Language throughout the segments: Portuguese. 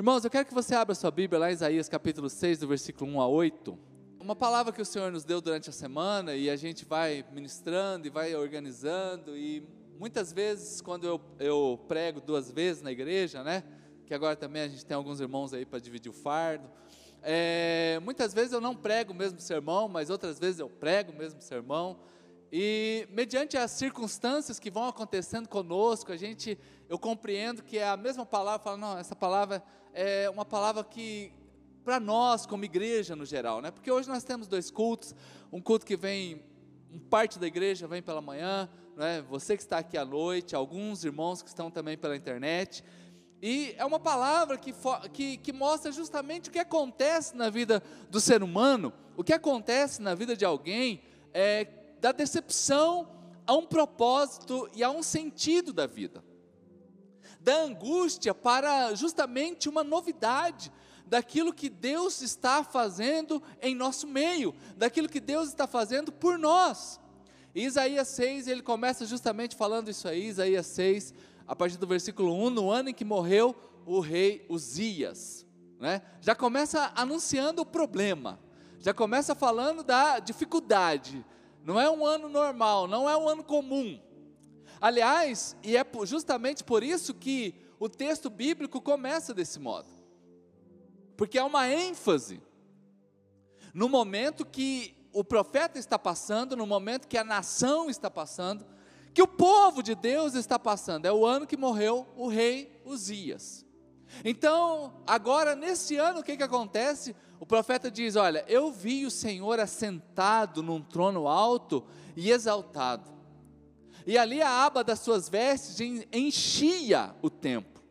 Irmãos, eu quero que você abra sua Bíblia lá em Isaías capítulo 6, do versículo 1 a 8. Uma palavra que o Senhor nos deu durante a semana e a gente vai ministrando e vai organizando e muitas vezes quando eu, eu prego duas vezes na igreja, né? Que agora também a gente tem alguns irmãos aí para dividir o fardo. É, muitas vezes eu não prego o mesmo sermão, mas outras vezes eu prego o mesmo sermão. E mediante as circunstâncias que vão acontecendo conosco, a gente, eu compreendo que é a mesma palavra, falo, não, essa palavra é uma palavra que para nós como igreja no geral, né? Porque hoje nós temos dois cultos, um culto que vem parte da igreja vem pela manhã, né? Você que está aqui à noite, alguns irmãos que estão também pela internet. E é uma palavra que, que, que mostra justamente o que acontece na vida do ser humano, o que acontece na vida de alguém, é, da decepção a um propósito e a um sentido da vida da angústia para justamente uma novidade daquilo que Deus está fazendo em nosso meio, daquilo que Deus está fazendo por nós. Isaías 6, ele começa justamente falando isso aí, Isaías 6, a partir do versículo 1, no ano em que morreu o rei Uzias. Né? Já começa anunciando o problema, já começa falando da dificuldade. Não é um ano normal, não é um ano comum, Aliás, e é justamente por isso que o texto bíblico começa desse modo. Porque é uma ênfase no momento que o profeta está passando, no momento que a nação está passando, que o povo de Deus está passando. É o ano que morreu o rei Uzias. Então, agora nesse ano, o que, que acontece? O profeta diz: Olha, eu vi o Senhor assentado num trono alto e exaltado e ali a aba das suas vestes enchia o templo.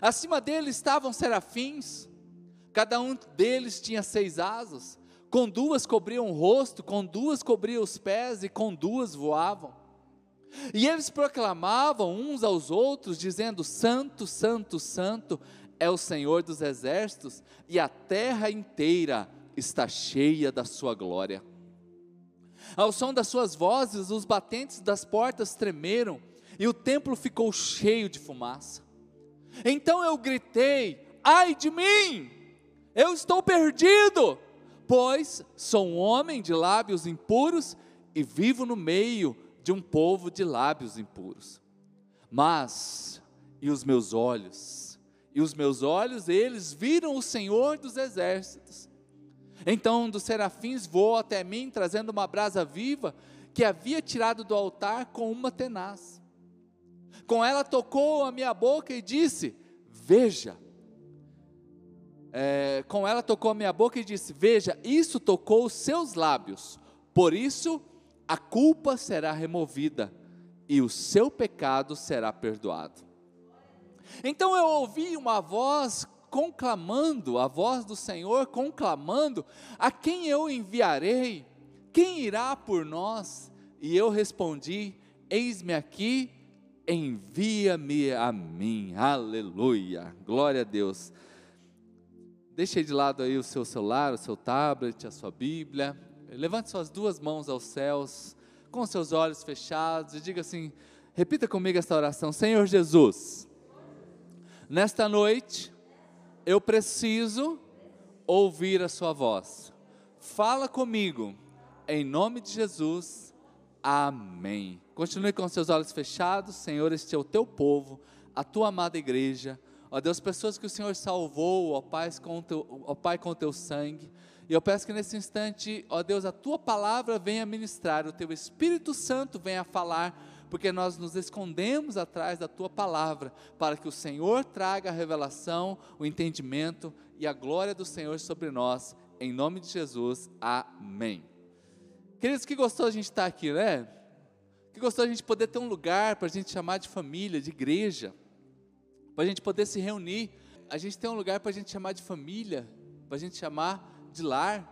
Acima dele estavam serafins, cada um deles tinha seis asas, com duas cobriam o rosto, com duas cobriam os pés e com duas voavam. E eles proclamavam uns aos outros, dizendo: Santo, Santo, Santo é o Senhor dos exércitos, e a terra inteira está cheia da sua glória. Ao som das suas vozes, os batentes das portas tremeram e o templo ficou cheio de fumaça. Então eu gritei: Ai de mim! Eu estou perdido, pois sou um homem de lábios impuros e vivo no meio de um povo de lábios impuros. Mas, e os meus olhos? E os meus olhos, eles viram o Senhor dos exércitos. Então um dos serafins voou até mim, trazendo uma brasa viva que havia tirado do altar com uma tenaz. Com ela tocou a minha boca e disse: Veja. É, com ela tocou a minha boca e disse: Veja, isso tocou os seus lábios, por isso a culpa será removida e o seu pecado será perdoado. Então eu ouvi uma voz conclamando, a voz do Senhor conclamando: A quem eu enviarei? Quem irá por nós? E eu respondi: Eis-me aqui, envia-me a mim. Aleluia. Glória a Deus. Deixe de lado aí o seu celular, o seu tablet, a sua Bíblia. Levante suas duas mãos aos céus, com seus olhos fechados, e diga assim: repita comigo esta oração. Senhor Jesus, nesta noite, eu preciso ouvir a Sua voz. Fala comigo, em nome de Jesus, amém. Continue com seus olhos fechados, Senhor, este é o teu povo, a tua amada igreja. Ó Deus, pessoas que o Senhor salvou, ó Pai, com o teu, ó Pai, com o teu sangue. E eu peço que nesse instante, ó Deus, a tua palavra venha ministrar, o teu Espírito Santo venha falar porque nós nos escondemos atrás da tua palavra, para que o Senhor traga a revelação, o entendimento e a glória do Senhor sobre nós, em nome de Jesus, amém. Queridos, que gostoso a gente estar aqui, né? Que gostoso a gente poder ter um lugar para a gente chamar de família, de igreja, para a gente poder se reunir. A gente tem um lugar para a gente chamar de família, para a gente chamar de lar,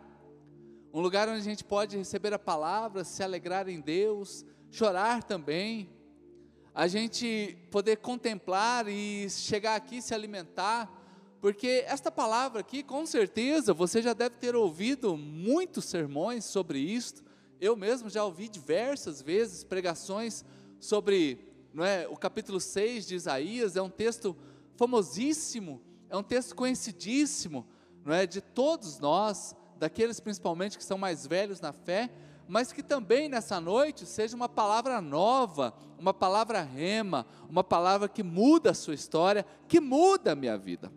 um lugar onde a gente pode receber a palavra, se alegrar em Deus, chorar também, a gente poder contemplar e chegar aqui se alimentar, porque esta palavra aqui, com certeza, você já deve ter ouvido muitos sermões sobre isto. Eu mesmo já ouvi diversas vezes pregações sobre, não é, o capítulo 6 de Isaías, é um texto famosíssimo, é um texto conhecidíssimo, não é, de todos nós, daqueles principalmente que são mais velhos na fé, mas que também nessa noite seja uma palavra nova, uma palavra rema, uma palavra que muda a sua história, que muda a minha vida.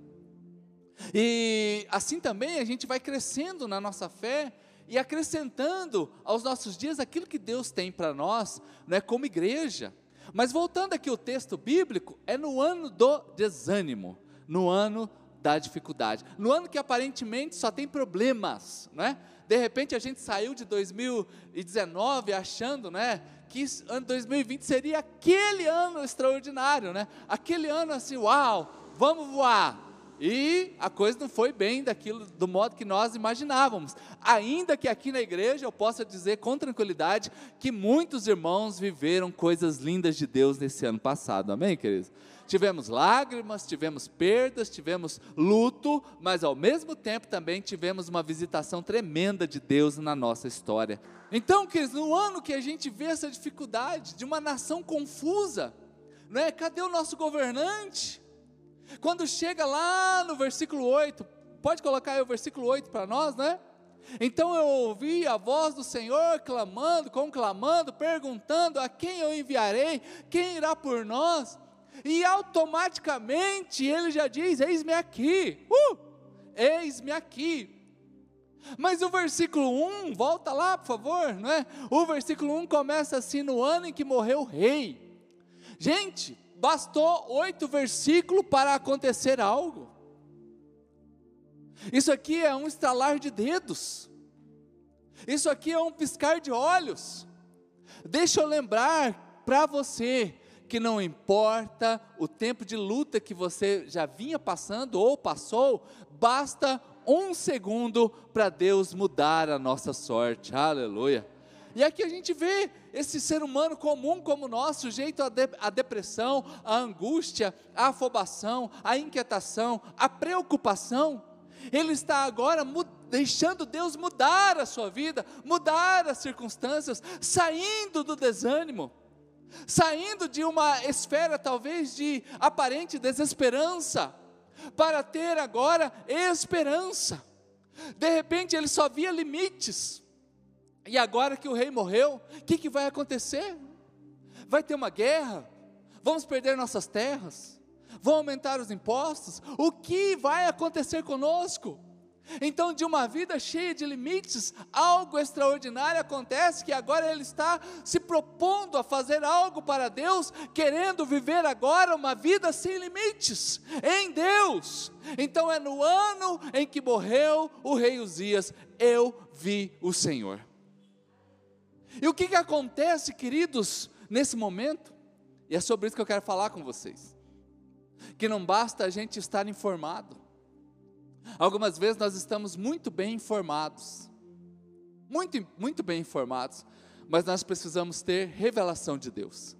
E assim também a gente vai crescendo na nossa fé e acrescentando aos nossos dias aquilo que Deus tem para nós, não é como igreja. Mas voltando aqui ao texto bíblico, é no ano do desânimo, no ano da dificuldade, no ano que aparentemente só tem problemas, não é? De repente a gente saiu de 2019 achando, né, que ano 2020 seria aquele ano extraordinário, né? Aquele ano assim, uau, vamos voar. E a coisa não foi bem daquilo, do modo que nós imaginávamos. Ainda que aqui na igreja eu possa dizer com tranquilidade que muitos irmãos viveram coisas lindas de Deus nesse ano passado. Amém, queridos? Tivemos lágrimas, tivemos perdas, tivemos luto, mas ao mesmo tempo também tivemos uma visitação tremenda de Deus na nossa história. Então, queridos, no ano que a gente vê essa dificuldade de uma nação confusa, não é? Cadê o nosso governante? Quando chega lá no versículo 8, pode colocar aí o versículo 8 para nós, né? Então eu ouvi a voz do Senhor clamando, conclamando, perguntando: a quem eu enviarei? Quem irá por nós? E automaticamente ele já diz: Eis-me aqui, uh, eis-me aqui. Mas o versículo 1, volta lá, por favor, não é? O versículo 1 começa assim: no ano em que morreu o rei. Gente, bastou oito versículos para acontecer algo. Isso aqui é um estalar de dedos. Isso aqui é um piscar de olhos. Deixa eu lembrar para você que não importa o tempo de luta que você já vinha passando ou passou, basta um segundo para Deus mudar a nossa sorte. Aleluia. E aqui a gente vê esse ser humano comum como nós, sujeito à, de, à depressão, à angústia, à afobação, à inquietação, à preocupação. Ele está agora deixando Deus mudar a sua vida, mudar as circunstâncias, saindo do desânimo saindo de uma esfera talvez de aparente desesperança, para ter agora esperança. De repente ele só via limites, e agora que o rei morreu, o que, que vai acontecer? Vai ter uma guerra? Vamos perder nossas terras? Vão aumentar os impostos? O que vai acontecer conosco? Então, de uma vida cheia de limites, algo extraordinário acontece que agora ele está se propondo a fazer algo para Deus, querendo viver agora uma vida sem limites em Deus. Então, é no ano em que morreu o rei Uzias, eu vi o Senhor. E o que, que acontece, queridos, nesse momento? E é sobre isso que eu quero falar com vocês. Que não basta a gente estar informado Algumas vezes nós estamos muito bem informados, muito, muito bem informados, mas nós precisamos ter revelação de Deus.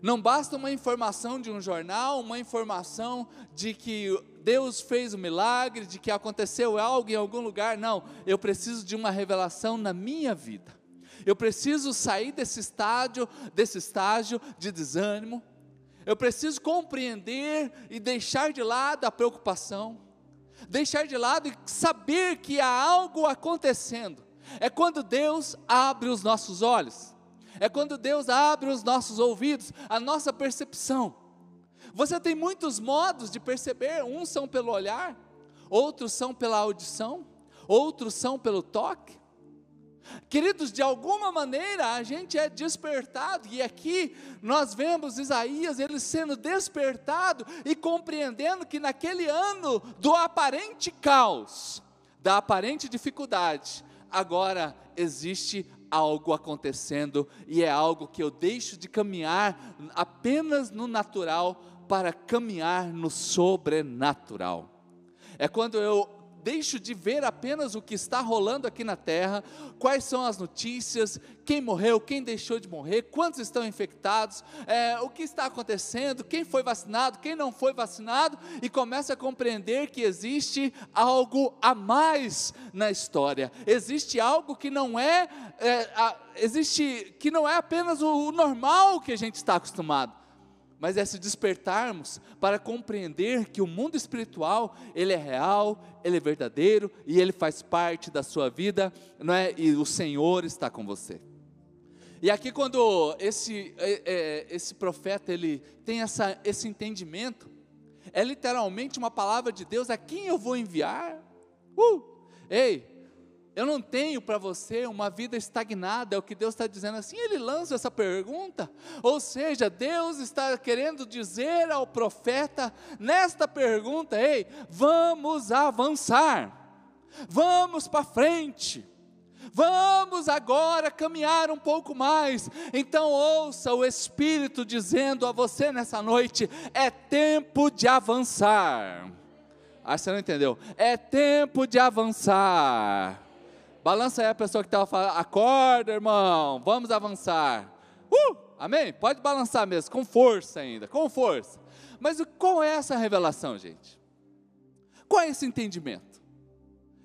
Não basta uma informação de um jornal, uma informação de que Deus fez um milagre, de que aconteceu algo em algum lugar. Não, eu preciso de uma revelação na minha vida. Eu preciso sair desse estágio, desse estágio de desânimo. Eu preciso compreender e deixar de lado a preocupação deixar de lado e saber que há algo acontecendo. É quando Deus abre os nossos olhos, é quando Deus abre os nossos ouvidos, a nossa percepção. Você tem muitos modos de perceber, uns são pelo olhar, outros são pela audição, outros são pelo toque, Queridos, de alguma maneira a gente é despertado, e aqui nós vemos Isaías ele sendo despertado e compreendendo que naquele ano do aparente caos, da aparente dificuldade, agora existe algo acontecendo e é algo que eu deixo de caminhar apenas no natural para caminhar no sobrenatural. É quando eu deixo de ver apenas o que está rolando aqui na terra, quais são as notícias, quem morreu, quem deixou de morrer, quantos estão infectados, é, o que está acontecendo, quem foi vacinado, quem não foi vacinado, e começa a compreender que existe algo a mais na história, existe algo que não é, é a, existe que não é apenas o, o normal que a gente está acostumado. Mas é se despertarmos para compreender que o mundo espiritual, ele é real, ele é verdadeiro e ele faz parte da sua vida, não é? E o Senhor está com você. E aqui quando esse, é, é, esse profeta ele tem essa, esse entendimento, é literalmente uma palavra de Deus, a quem eu vou enviar? Uh! Ei, eu não tenho para você uma vida estagnada, é o que Deus está dizendo assim. Ele lança essa pergunta, ou seja, Deus está querendo dizer ao profeta nesta pergunta: ei, vamos avançar, vamos para frente. Vamos agora caminhar um pouco mais. Então ouça o Espírito dizendo a você nessa noite: é tempo de avançar. Ah, você não entendeu? É tempo de avançar. Balança aí a pessoa que estava falando, acorda, irmão, vamos avançar. Uh, amém? Pode balançar mesmo, com força ainda, com força. Mas qual é essa revelação, gente? Qual é esse entendimento?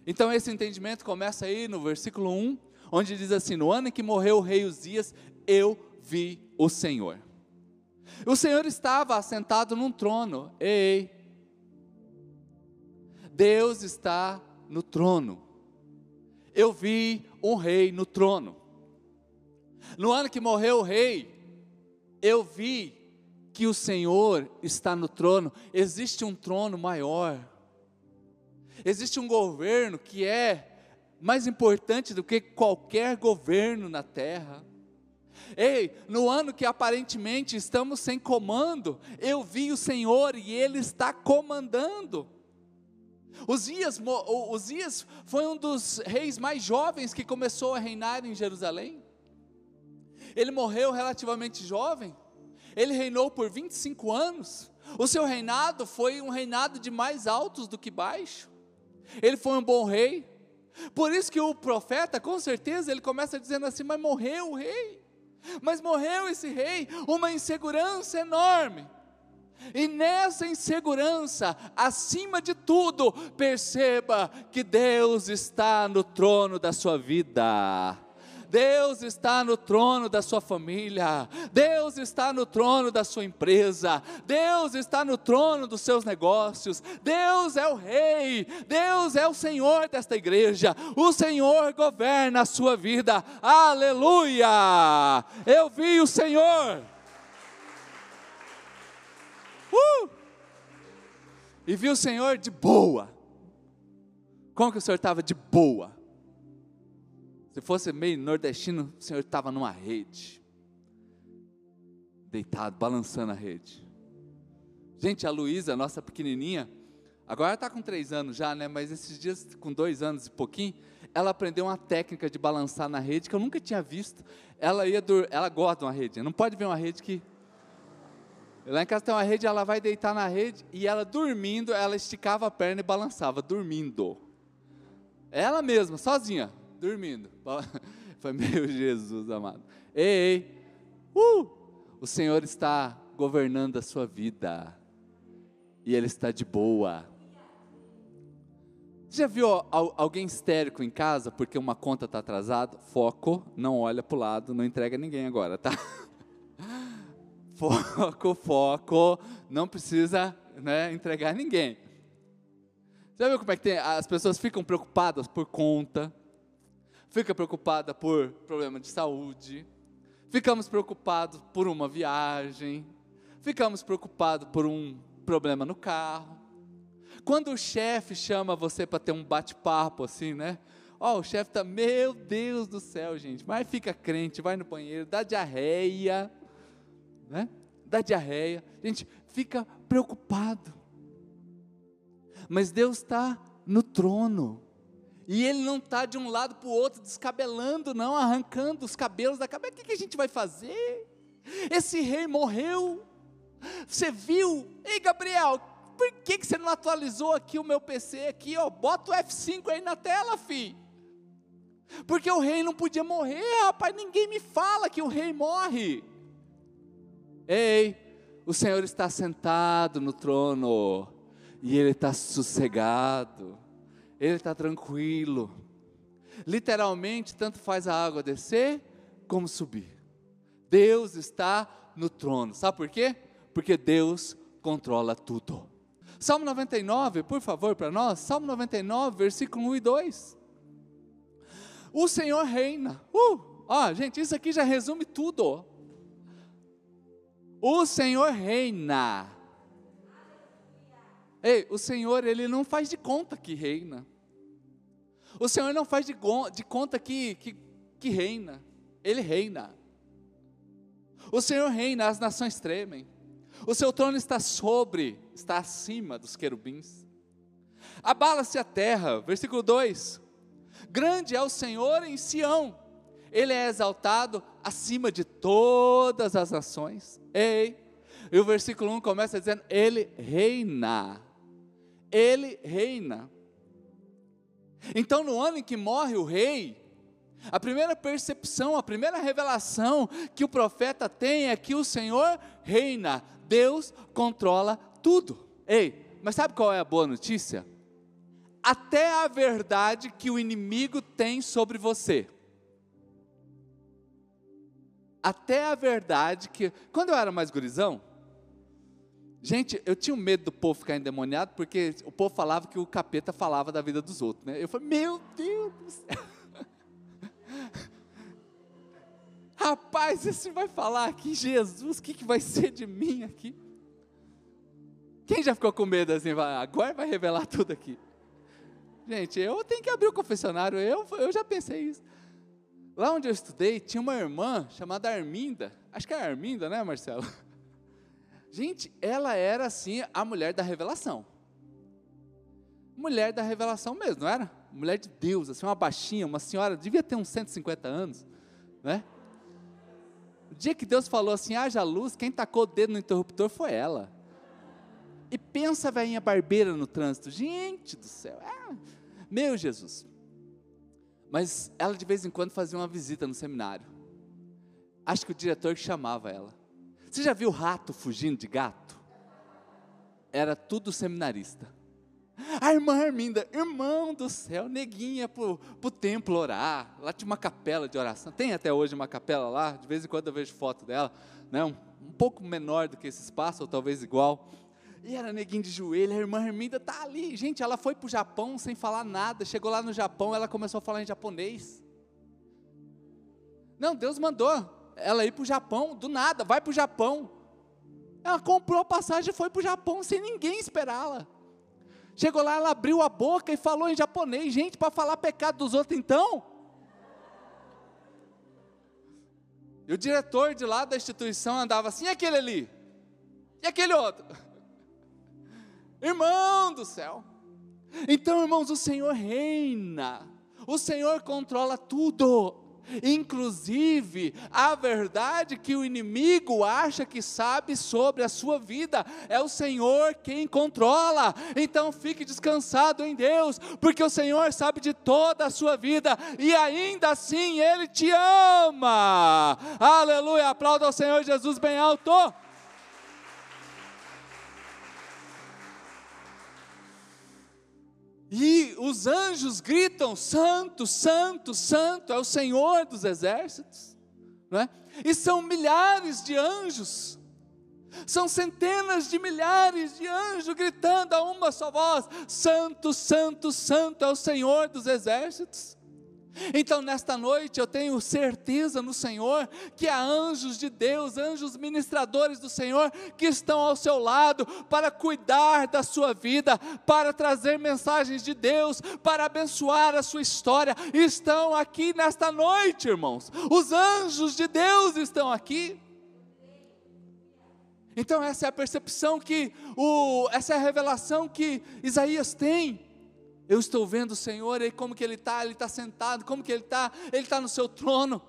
Então, esse entendimento começa aí no versículo 1, onde diz assim: No ano em que morreu o rei Uzias, eu vi o Senhor. O Senhor estava assentado num trono. Ei, Deus está no trono eu vi um rei no trono. No ano que morreu o rei, eu vi que o Senhor está no trono. Existe um trono maior. Existe um governo que é mais importante do que qualquer governo na terra. Ei, no ano que aparentemente estamos sem comando, eu vi o Senhor e Ele está comandando. Uzias, Uzias foi um dos reis mais jovens que começou a reinar em Jerusalém. Ele morreu relativamente jovem. Ele reinou por 25 anos. O seu reinado foi um reinado de mais altos do que baixo. Ele foi um bom rei. Por isso que o profeta, com certeza, ele começa dizendo assim: Mas morreu o rei. Mas morreu esse rei, uma insegurança enorme. E nessa insegurança, acima de tudo, perceba que Deus está no trono da sua vida. Deus está no trono da sua família, Deus está no trono da sua empresa, Deus está no trono dos seus negócios, Deus é o Rei, Deus é o Senhor desta igreja, o Senhor governa a sua vida, aleluia! Eu vi o Senhor. Uh! E viu o Senhor de boa. Como que o Senhor estava de boa? Se fosse meio nordestino, o Senhor estava numa rede, deitado, balançando a rede. Gente, a Luísa, nossa pequenininha, agora está com três anos já, né? Mas esses dias, com dois anos e pouquinho, ela aprendeu uma técnica de balançar na rede que eu nunca tinha visto. Ela ia, ela gosta de uma rede. Não pode ver uma rede que Lá em casa tem uma rede, ela vai deitar na rede e ela dormindo, ela esticava a perna e balançava, dormindo. Ela mesma, sozinha, dormindo. Foi meu Jesus amado. Ei, ei, uh, o Senhor está governando a sua vida e Ele está de boa. Já viu alguém histérico em casa porque uma conta está atrasada? Foco, não olha para o lado, não entrega ninguém agora, tá? foco, foco, não precisa né, entregar ninguém. Já viu como é que tem? As pessoas ficam preocupadas por conta, fica preocupada por problema de saúde, ficamos preocupados por uma viagem, ficamos preocupados por um problema no carro. Quando o chefe chama você para ter um bate-papo assim, né? Ó, oh, o chefe tá, meu Deus do céu, gente, mas fica crente, vai no banheiro, dá diarreia, né? Dá diarreia, a gente fica preocupado. Mas Deus está no trono. E Ele não está de um lado para o outro descabelando, não, arrancando os cabelos da cabeça. O que, que a gente vai fazer? Esse rei morreu. Você viu? Ei, Gabriel, por que, que você não atualizou aqui o meu PC aqui, ó? Bota o F5 aí na tela, fi. Porque o rei não podia morrer, rapaz. Ninguém me fala que o rei morre. Ei, o Senhor está sentado no trono e Ele está sossegado, Ele está tranquilo. Literalmente, tanto faz a água descer como subir. Deus está no trono. Sabe por quê? Porque Deus controla tudo. Salmo 99, por favor, para nós. Salmo 99, versículo 1 e 2. O Senhor reina. Uh, ó, gente, isso aqui já resume tudo. O Senhor reina. Ei, o Senhor, ele não faz de conta que reina. O Senhor não faz de, de conta que, que, que reina. Ele reina. O Senhor reina, as nações tremem. O seu trono está sobre, está acima dos querubins. Abala-se a terra, versículo 2. Grande é o Senhor em Sião, ele é exaltado acima de todas as nações. Ei, e o versículo 1 começa dizendo: Ele reina. Ele reina. Então, no ano em que morre o rei, a primeira percepção, a primeira revelação que o profeta tem é que o Senhor reina, Deus controla tudo. Ei, mas sabe qual é a boa notícia? Até a verdade que o inimigo tem sobre você. Até a verdade que. Quando eu era mais gurizão, Gente, eu tinha um medo do povo ficar endemoniado, porque o povo falava que o capeta falava da vida dos outros, né? Eu falei, meu Deus do céu. Rapaz, esse vai falar aqui, Jesus, o que, que vai ser de mim aqui? Quem já ficou com medo assim, agora vai revelar tudo aqui? Gente, eu tenho que abrir o confessionário, eu, eu já pensei isso. Lá onde eu estudei, tinha uma irmã chamada Arminda, acho que é Arminda, né, Marcelo? Gente, ela era assim a mulher da revelação. Mulher da revelação mesmo, não era? Mulher de Deus, assim, uma baixinha, uma senhora, devia ter uns 150 anos, né? O dia que Deus falou assim, haja luz, quem tacou o dedo no interruptor foi ela. E pensa a velhinha barbeira no trânsito, gente do céu, é, meu Jesus. Mas ela de vez em quando fazia uma visita no seminário. Acho que o diretor chamava ela. Você já viu rato fugindo de gato? Era tudo seminarista. A irmã Arminda, irmão do céu, neguinha pro, pro templo orar. Lá tinha uma capela de oração. Tem até hoje uma capela lá, de vez em quando eu vejo foto dela, né? um, um pouco menor do que esse espaço, ou talvez igual. E era neguinho de joelho, a irmã Arminda tá ali. Gente, ela foi para o Japão sem falar nada. Chegou lá no Japão, ela começou a falar em japonês. Não, Deus mandou ela ir para o Japão, do nada, vai para o Japão. Ela comprou a passagem e foi para o Japão sem ninguém esperá-la. Chegou lá, ela abriu a boca e falou em japonês. Gente, para falar pecado dos outros então? E o diretor de lá da instituição andava assim, e aquele ali? E aquele outro? Irmão do céu. Então, irmãos, o Senhor reina. O Senhor controla tudo inclusive a verdade que o inimigo acha que sabe sobre a sua vida, é o Senhor quem controla. Então fique descansado em Deus, porque o Senhor sabe de toda a sua vida e ainda assim Ele te ama. Aleluia! Aplauda ao Senhor Jesus bem alto. E os anjos gritam: Santo, Santo, Santo é o Senhor dos exércitos, não é? E são milhares de anjos, são centenas de milhares de anjos gritando a uma só voz: Santo, Santo, Santo é o Senhor dos exércitos. Então, nesta noite, eu tenho certeza no Senhor que há anjos de Deus, anjos ministradores do Senhor, que estão ao seu lado para cuidar da sua vida, para trazer mensagens de Deus, para abençoar a sua história. Estão aqui nesta noite, irmãos. Os anjos de Deus estão aqui. Então, essa é a percepção que, o, essa é a revelação que Isaías tem eu estou vendo o Senhor e como que Ele está, Ele está sentado, como que Ele está, Ele está no seu trono.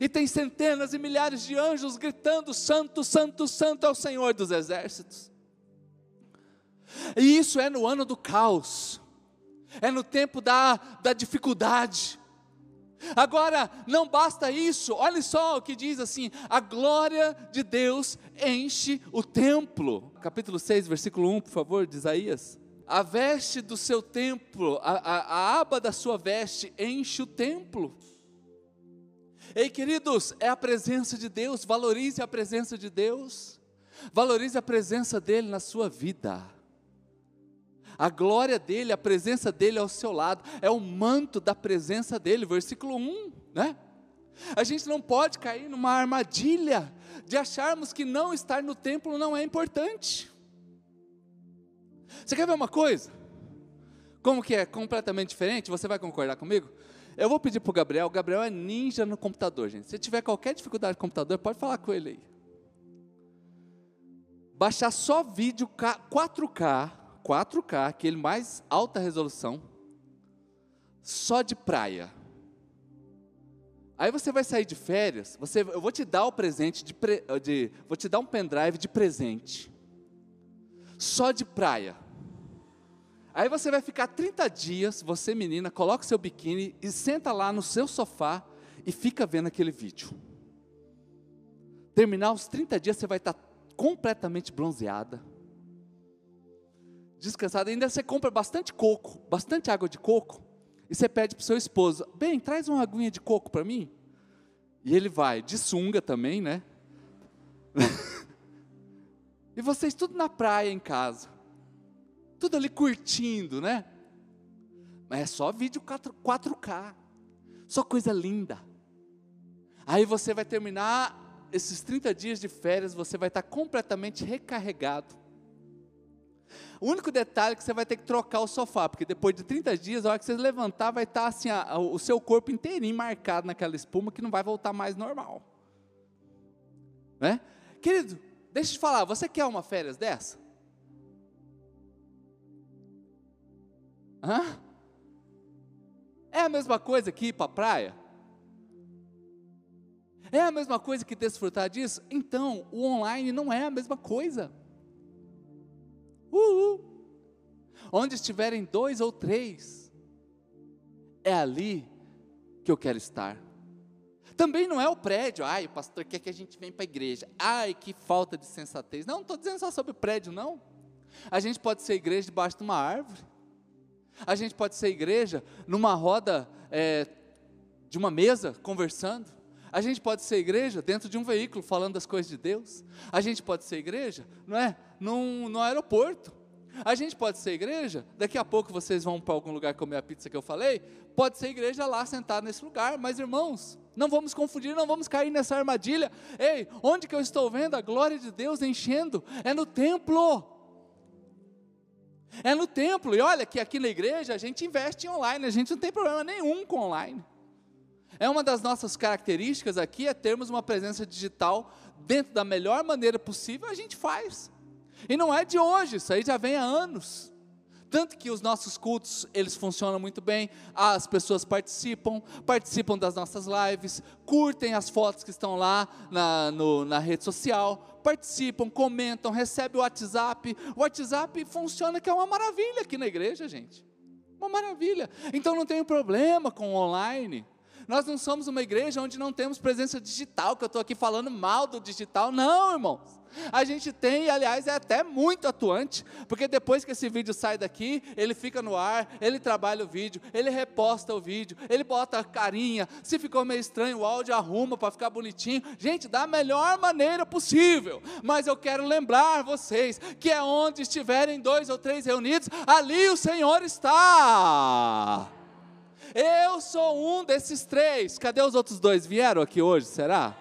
E tem centenas e milhares de anjos gritando: Santo, Santo, Santo é o Senhor dos exércitos. E isso é no ano do caos, é no tempo da, da dificuldade. Agora, não basta isso, olha só o que diz assim: a glória de Deus enche o templo. Capítulo 6, versículo 1, por favor, de Isaías a veste do seu templo, a, a, a aba da sua veste enche o templo. Ei, queridos, é a presença de Deus, valorize a presença de Deus. Valorize a presença dele na sua vida. A glória dele, a presença dele ao seu lado, é o manto da presença dele, versículo 1, né? A gente não pode cair numa armadilha de acharmos que não estar no templo não é importante. Você quer ver uma coisa? Como que é completamente diferente? Você vai concordar comigo? Eu vou pedir para o Gabriel, o Gabriel é ninja no computador, gente. Se tiver qualquer dificuldade no computador, pode falar com ele aí. Baixar só vídeo 4K, 4K, aquele mais alta resolução, só de praia. Aí você vai sair de férias, você, eu vou te dar o presente de, de vou te dar um pendrive de presente, só de praia. Aí você vai ficar 30 dias, você menina, coloca seu biquíni e senta lá no seu sofá e fica vendo aquele vídeo. Terminar os 30 dias, você vai estar completamente bronzeada, descansada. Ainda você compra bastante coco, bastante água de coco, e você pede para o seu esposo: bem, traz uma aguinha de coco para mim. E ele vai, de sunga também, né? e vocês tudo na praia em casa tudo ali curtindo, né? Mas é só vídeo 4K, só coisa linda. Aí você vai terminar esses 30 dias de férias, você vai estar completamente recarregado. O único detalhe é que você vai ter que trocar o sofá, porque depois de 30 dias, a hora que você levantar, vai estar assim, a, o seu corpo inteirinho marcado naquela espuma que não vai voltar mais normal. Né? Querido, deixa eu te falar, você quer uma férias dessa? Hã? É a mesma coisa que ir para a praia? É a mesma coisa que desfrutar disso? Então, o online não é a mesma coisa. Uhul. Onde estiverem dois ou três, é ali que eu quero estar. Também não é o prédio, ai, o pastor quer que a gente venha para a igreja. Ai, que falta de sensatez. Não, não estou dizendo só sobre o prédio, não. A gente pode ser igreja debaixo de uma árvore. A gente pode ser igreja numa roda é, de uma mesa, conversando. A gente pode ser igreja dentro de um veículo, falando das coisas de Deus. A gente pode ser igreja, não é? Num, no aeroporto. A gente pode ser igreja, daqui a pouco vocês vão para algum lugar comer a pizza que eu falei, pode ser igreja lá sentado nesse lugar, mas irmãos, não vamos confundir, não vamos cair nessa armadilha. Ei, onde que eu estou vendo a glória de Deus enchendo? É no templo. É no templo. E olha que aqui na igreja a gente investe em online, a gente não tem problema nenhum com online. É uma das nossas características aqui é termos uma presença digital dentro da melhor maneira possível, a gente faz. E não é de hoje, isso aí já vem há anos. Tanto que os nossos cultos, eles funcionam muito bem, as pessoas participam, participam das nossas lives, curtem as fotos que estão lá na, no, na rede social, participam, comentam, recebem o WhatsApp. O WhatsApp funciona que é uma maravilha aqui na igreja, gente. Uma maravilha. Então não tem problema com o online. Nós não somos uma igreja onde não temos presença digital, que eu estou aqui falando mal do digital. Não, irmãos. A gente tem, e aliás, é até muito atuante, porque depois que esse vídeo sai daqui, ele fica no ar, ele trabalha o vídeo, ele reposta o vídeo, ele bota a carinha, se ficou meio estranho o áudio, arruma para ficar bonitinho. Gente, da melhor maneira possível. Mas eu quero lembrar vocês que é onde estiverem dois ou três reunidos, ali o Senhor está. Eu sou um desses três. Cadê os outros dois? Vieram aqui hoje, será?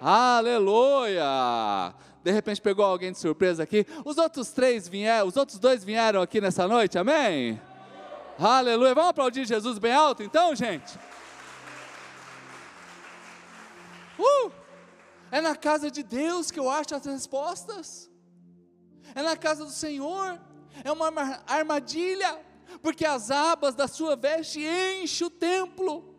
Aleluia! De repente pegou alguém de surpresa aqui. Os outros três vieram, os outros dois vieram aqui nessa noite, amém? Aleluia! Vamos aplaudir Jesus bem alto então, gente? Uh! É na casa de Deus que eu acho as respostas. É na casa do Senhor. É uma armadilha, porque as abas da sua veste enchem o templo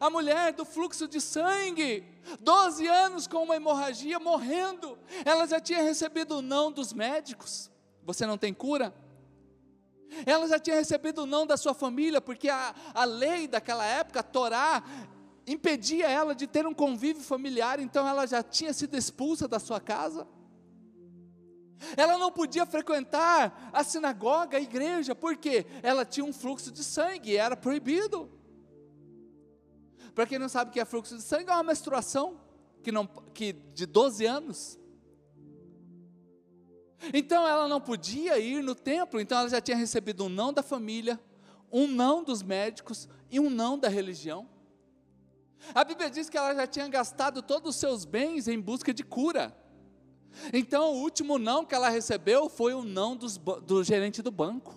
a mulher do fluxo de sangue, 12 anos com uma hemorragia, morrendo, ela já tinha recebido o não dos médicos: você não tem cura. Ela já tinha recebido o não da sua família, porque a, a lei daquela época, a Torá, impedia ela de ter um convívio familiar, então ela já tinha sido expulsa da sua casa. Ela não podia frequentar a sinagoga, a igreja, porque ela tinha um fluxo de sangue, era proibido. Para quem não sabe o que é fluxo de sangue, é uma menstruação que não, que de 12 anos. Então ela não podia ir no templo, então ela já tinha recebido um não da família, um não dos médicos e um não da religião. A Bíblia diz que ela já tinha gastado todos os seus bens em busca de cura. Então o último não que ela recebeu foi o não dos, do gerente do banco.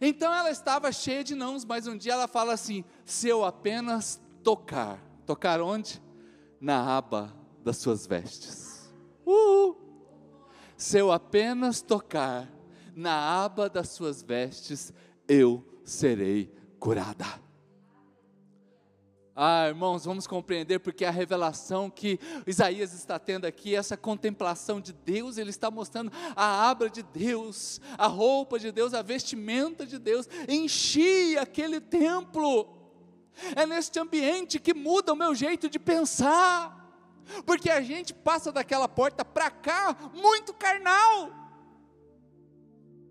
Então ela estava cheia de nãos, mas um dia ela fala assim: se eu apenas tocar, tocar onde? Na aba das suas vestes. Uh! Se eu apenas tocar na aba das suas vestes, eu serei curada. Ah, irmãos, vamos compreender porque a revelação que Isaías está tendo aqui, essa contemplação de Deus, ele está mostrando a abra de Deus, a roupa de Deus, a vestimenta de Deus, enchia aquele templo. É neste ambiente que muda o meu jeito de pensar, porque a gente passa daquela porta para cá muito carnal.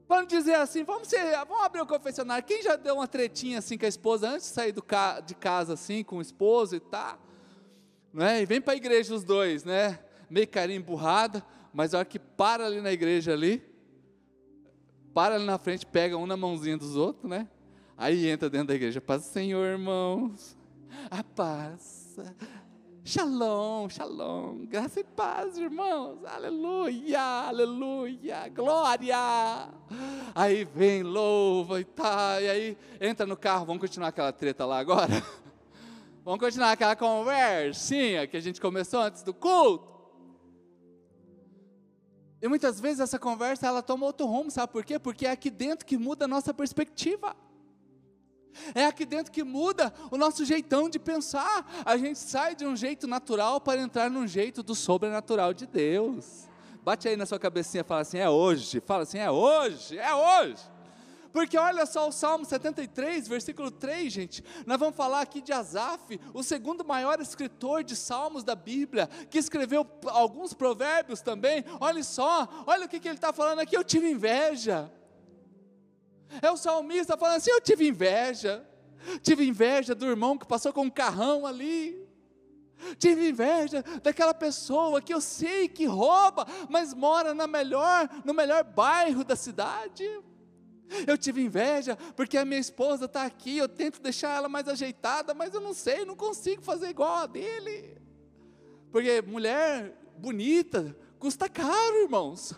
Vamos dizer assim, vamos, ser, vamos abrir o confessionário. Quem já deu uma tretinha assim com a esposa antes de sair ca, de casa assim com o esposo e tá? Né? E vem para a igreja os dois, né? Meio carinho emburrada, mas a hora que para ali na igreja ali, para ali na frente, pega um na mãozinha dos outros, né? Aí entra dentro da igreja, paz Senhor, irmãos. A paz. Shalom, shalom, graça e paz, irmãos, aleluia, aleluia, glória. Aí vem, louva e tá, e aí entra no carro, vamos continuar aquela treta lá agora? Vamos continuar aquela conversinha que a gente começou antes do culto? E muitas vezes essa conversa ela toma outro rumo, sabe por quê? Porque é aqui dentro que muda a nossa perspectiva. É aqui dentro que muda o nosso jeitão de pensar. A gente sai de um jeito natural para entrar num jeito do sobrenatural de Deus. Bate aí na sua cabecinha fala assim: é hoje. Fala assim: é hoje, é hoje. Porque olha só o Salmo 73, versículo 3, gente. Nós vamos falar aqui de Asaf, o segundo maior escritor de salmos da Bíblia, que escreveu alguns provérbios também. Olha só, olha o que, que ele está falando aqui. Eu tive inveja é o salmista falando assim: Eu tive inveja, tive inveja do irmão que passou com um carrão ali. Tive inveja daquela pessoa que eu sei que rouba, mas mora na melhor, no melhor bairro da cidade. Eu tive inveja porque a minha esposa está aqui, eu tento deixar ela mais ajeitada, mas eu não sei, não consigo fazer igual a dele. Porque mulher bonita custa caro, irmãos.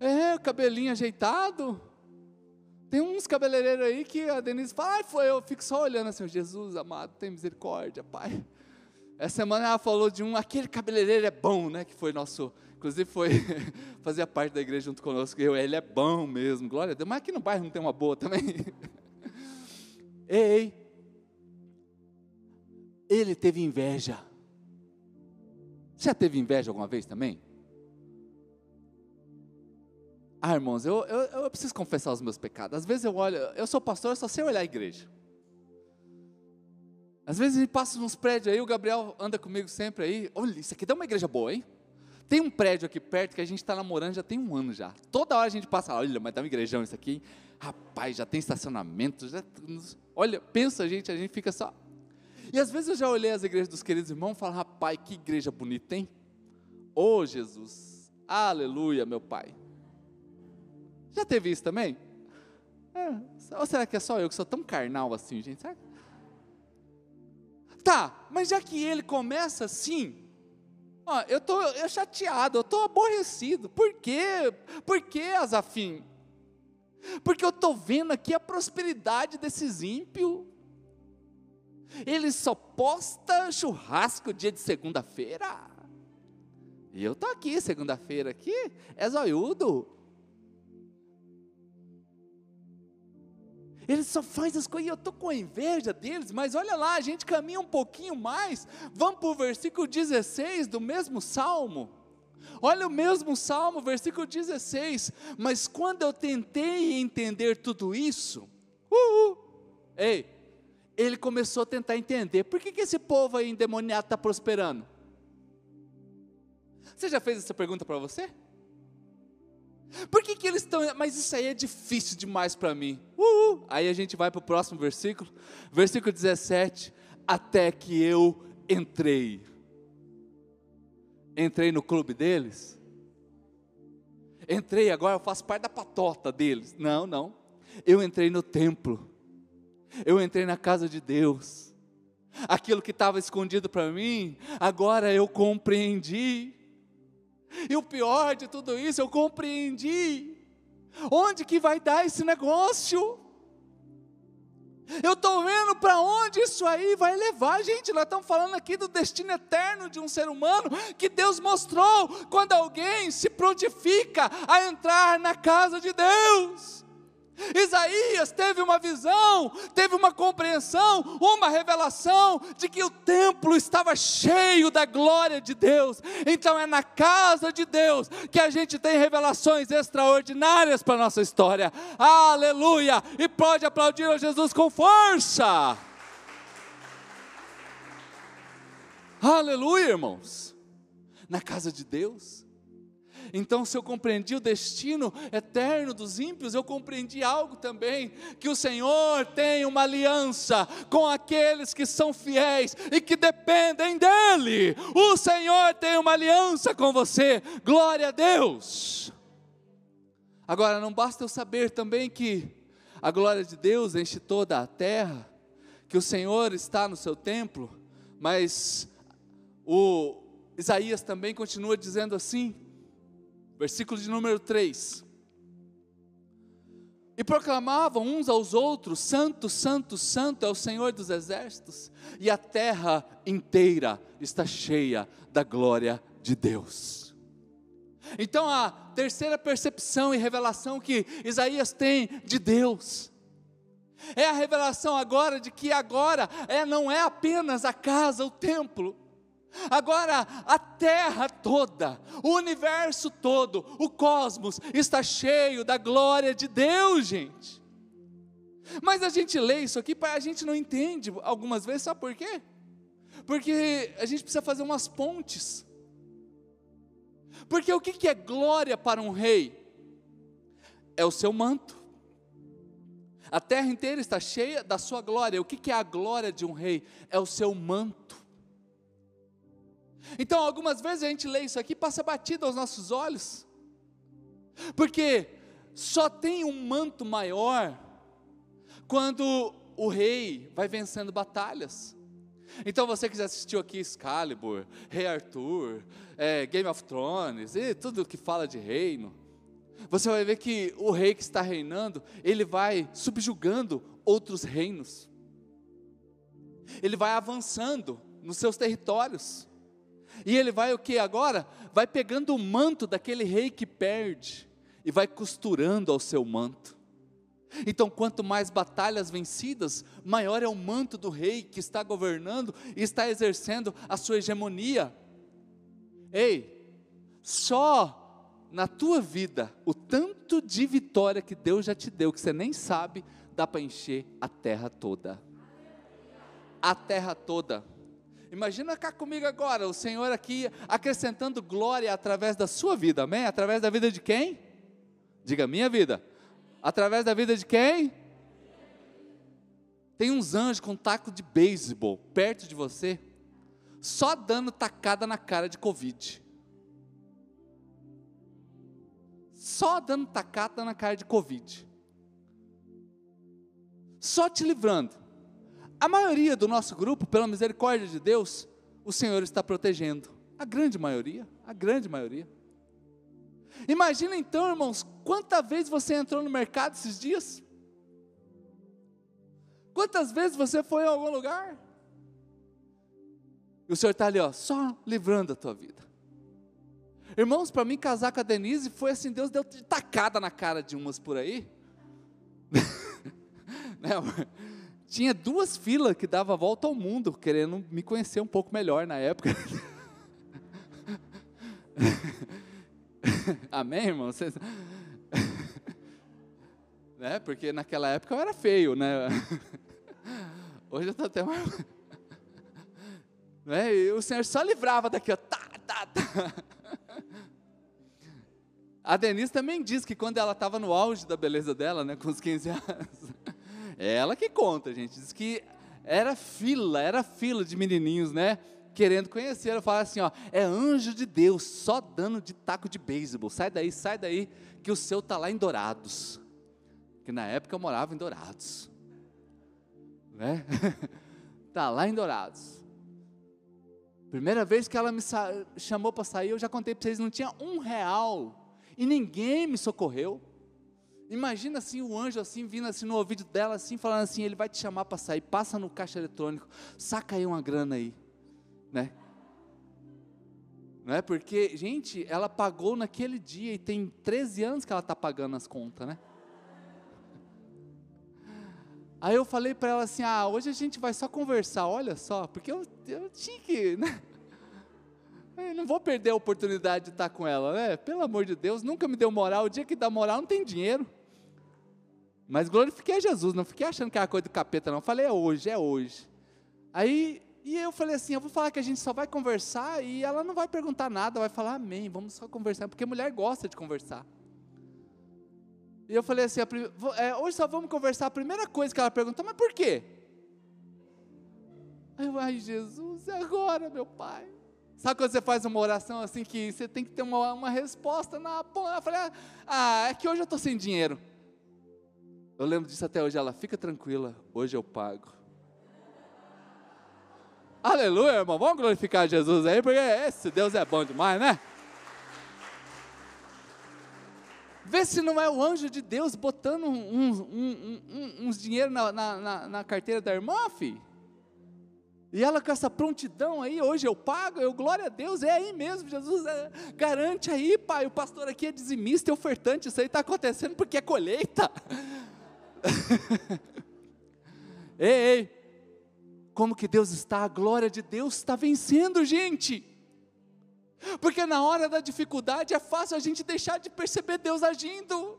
É, cabelinho ajeitado. Tem uns cabeleireiros aí que a Denise fala, ai, foi, eu fico só olhando assim, Jesus amado, tem misericórdia, Pai. Essa semana ela falou de um, aquele cabeleireiro é bom, né? Que foi nosso, inclusive foi, fazia parte da igreja junto conosco, eu, ele é bom mesmo, glória a Deus, mas aqui no bairro não tem uma boa também. ei, ele teve inveja. Você já teve inveja alguma vez também? Ah, irmãos, eu, eu, eu, preciso confessar os meus pecados. Às vezes eu olho, eu sou pastor, eu só sei olhar a igreja. Às vezes ele passa nos prédios aí, o Gabriel anda comigo sempre aí. Olha, isso aqui dá uma igreja boa, hein? Tem um prédio aqui perto que a gente está namorando já tem um ano já. Toda hora a gente passa, olha, mas dá uma igrejão isso aqui. Hein? Rapaz, já tem estacionamento. Já... Olha, pensa, gente, a gente fica só. E às vezes eu já olhei as igrejas dos queridos irmãos e falo, rapaz, que igreja bonita, hein? Ô oh, Jesus, aleluia, meu Pai. Já teve isso também? É, ou será que é só eu que sou tão carnal assim, gente? Sabe? Tá, mas já que ele começa assim, ó, eu tô eu chateado, eu tô aborrecido. Por quê? Por que, Azafim? Porque eu tô vendo aqui a prosperidade desses ímpios. Ele só posta churrasco dia de segunda-feira. E eu tô aqui segunda-feira aqui, é zoiudo. Eles só fazem as coisas e eu estou com inveja deles, mas olha lá, a gente caminha um pouquinho mais. Vamos para o versículo 16 do mesmo salmo. Olha o mesmo salmo, versículo 16. Mas quando eu tentei entender tudo isso, uh, uh, ei, ele começou a tentar entender por que, que esse povo aí endemoniado está prosperando. Você já fez essa pergunta para você? Por que, que eles estão. Mas isso aí é difícil demais para mim. Uhul. Aí a gente vai para o próximo versículo, versículo 17. Até que eu entrei. entrei no clube deles? Entrei, agora eu faço parte da patota deles. Não, não. Eu entrei no templo. Eu entrei na casa de Deus. Aquilo que estava escondido para mim, agora eu compreendi. E o pior de tudo isso, eu compreendi. Onde que vai dar esse negócio? Eu estou vendo para onde isso aí vai levar, gente. Nós estamos falando aqui do destino eterno de um ser humano que Deus mostrou quando alguém se prontifica a entrar na casa de Deus. Isaías teve uma visão, teve uma compreensão, uma revelação de que o templo estava cheio da glória de Deus. Então é na casa de Deus que a gente tem revelações extraordinárias para a nossa história. Aleluia! E pode aplaudir a Jesus com força. Aleluia, irmãos. Na casa de Deus então, se eu compreendi o destino eterno dos ímpios, eu compreendi algo também: que o Senhor tem uma aliança com aqueles que são fiéis e que dependem dEle. O Senhor tem uma aliança com você, glória a Deus. Agora, não basta eu saber também que a glória de Deus enche toda a terra, que o Senhor está no seu templo, mas o Isaías também continua dizendo assim: versículo de número 3. E proclamavam uns aos outros: Santo, Santo, Santo é o Senhor dos exércitos, e a terra inteira está cheia da glória de Deus. Então, a terceira percepção e revelação que Isaías tem de Deus é a revelação agora de que agora é, não é apenas a casa, o templo, Agora, a terra toda, o universo todo, o cosmos está cheio da glória de Deus, gente. Mas a gente lê isso aqui, a gente não entende algumas vezes, sabe por quê? Porque a gente precisa fazer umas pontes. Porque o que é glória para um rei? É o seu manto. A terra inteira está cheia da sua glória. O que é a glória de um rei? É o seu manto. Então, algumas vezes a gente lê isso aqui e passa batido aos nossos olhos, porque só tem um manto maior quando o rei vai vencendo batalhas. Então, você que já assistiu aqui Excalibur, Rei Arthur, é, Game of Thrones, e tudo que fala de reino, você vai ver que o rei que está reinando, ele vai subjugando outros reinos, ele vai avançando nos seus territórios. E ele vai o que agora? Vai pegando o manto daquele rei que perde e vai costurando ao seu manto. Então, quanto mais batalhas vencidas, maior é o manto do rei que está governando e está exercendo a sua hegemonia. Ei, só na tua vida, o tanto de vitória que Deus já te deu, que você nem sabe, dá para encher a terra toda. A terra toda. Imagina cá comigo agora, o Senhor aqui acrescentando glória através da sua vida, amém? Através da vida de quem? Diga, minha vida. Através da vida de quem? Tem uns anjos com taco de beisebol perto de você, só dando tacada na cara de Covid. Só dando tacada na cara de Covid. Só te livrando. A maioria do nosso grupo, pela misericórdia de Deus, o Senhor está protegendo. A grande maioria, a grande maioria. Imagina então, irmãos, quantas vezes você entrou no mercado esses dias? Quantas vezes você foi a algum lugar? E o Senhor está ali, ó, só livrando a tua vida. Irmãos, para mim casar com a Denise foi assim, Deus deu tacada na cara de umas por aí. né, tinha duas filas que dava a volta ao mundo, querendo me conhecer um pouco melhor na época. Amém, irmão? Vocês... né? Porque naquela época eu era feio, né? Hoje eu estou até mais. né? E o Senhor só livrava daqui, ó. Tá, tá, tá. A Denise também diz que quando ela estava no auge da beleza dela, né, com os 15 anos, ela que conta, gente. Diz que era fila, era fila de menininhos, né? Querendo conhecer, eu falo assim, ó, é anjo de Deus, só dando de taco de beisebol. Sai daí, sai daí, que o seu tá lá em Dourados. Que na época eu morava em Dourados. Né? tá lá em Dourados. Primeira vez que ela me chamou para sair, eu já contei para vocês, não tinha um real. E ninguém me socorreu. Imagina assim o anjo assim vindo assim no ouvido dela assim falando assim, ele vai te chamar para sair, passa no caixa eletrônico, saca aí uma grana aí, né? Não é porque, gente, ela pagou naquele dia e tem 13 anos que ela está pagando as contas, né? Aí eu falei para ela assim: ah, hoje a gente vai só conversar, olha só, porque eu, eu tinha que, né? Eu não vou perder a oportunidade de estar com ela, né? Pelo amor de Deus, nunca me deu moral. O dia que dá moral não tem dinheiro. Mas glorifiquei a Jesus, não fiquei achando que era coisa do capeta, não. Falei, é hoje, é hoje. Aí, e eu falei assim: eu vou falar que a gente só vai conversar e ela não vai perguntar nada, vai falar amém, vamos só conversar, porque mulher gosta de conversar. E eu falei assim, é, hoje só vamos conversar, a primeira coisa que ela perguntou, mas por quê? Aí eu, ai Jesus, é agora meu pai. Sabe quando você faz uma oração assim que você tem que ter uma, uma resposta na ponta? Eu falei, ah, é que hoje eu estou sem dinheiro. Eu lembro disso até hoje, ela, fica tranquila, hoje eu pago. Aleluia, irmão, vamos glorificar Jesus aí, porque esse Deus é bom demais, né? Vê se não é o anjo de Deus botando uns, um, uns dinheiro na, na, na, carteira da irmã, filho. E ela com essa prontidão aí, hoje eu pago, eu glória a Deus, é aí mesmo, Jesus é, garante aí, pai, o pastor aqui é dizimista e ofertante, isso aí está acontecendo porque é colheita. ei, ei, como que Deus está, a glória de Deus está vencendo, gente. Porque na hora da dificuldade é fácil a gente deixar de perceber Deus agindo.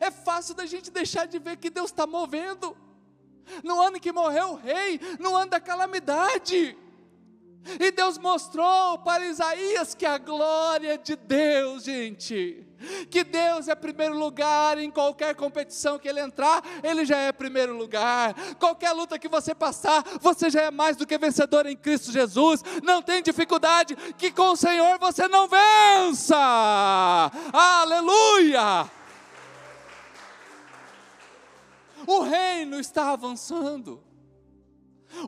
É fácil da gente deixar de ver que Deus está movendo. No ano que morreu o rei, no ano da calamidade. E Deus mostrou para Isaías que a glória de Deus, gente, que Deus é primeiro lugar em qualquer competição que ele entrar, ele já é primeiro lugar. Qualquer luta que você passar, você já é mais do que vencedor em Cristo Jesus. Não tem dificuldade que com o Senhor você não vença. Aleluia! O reino está avançando.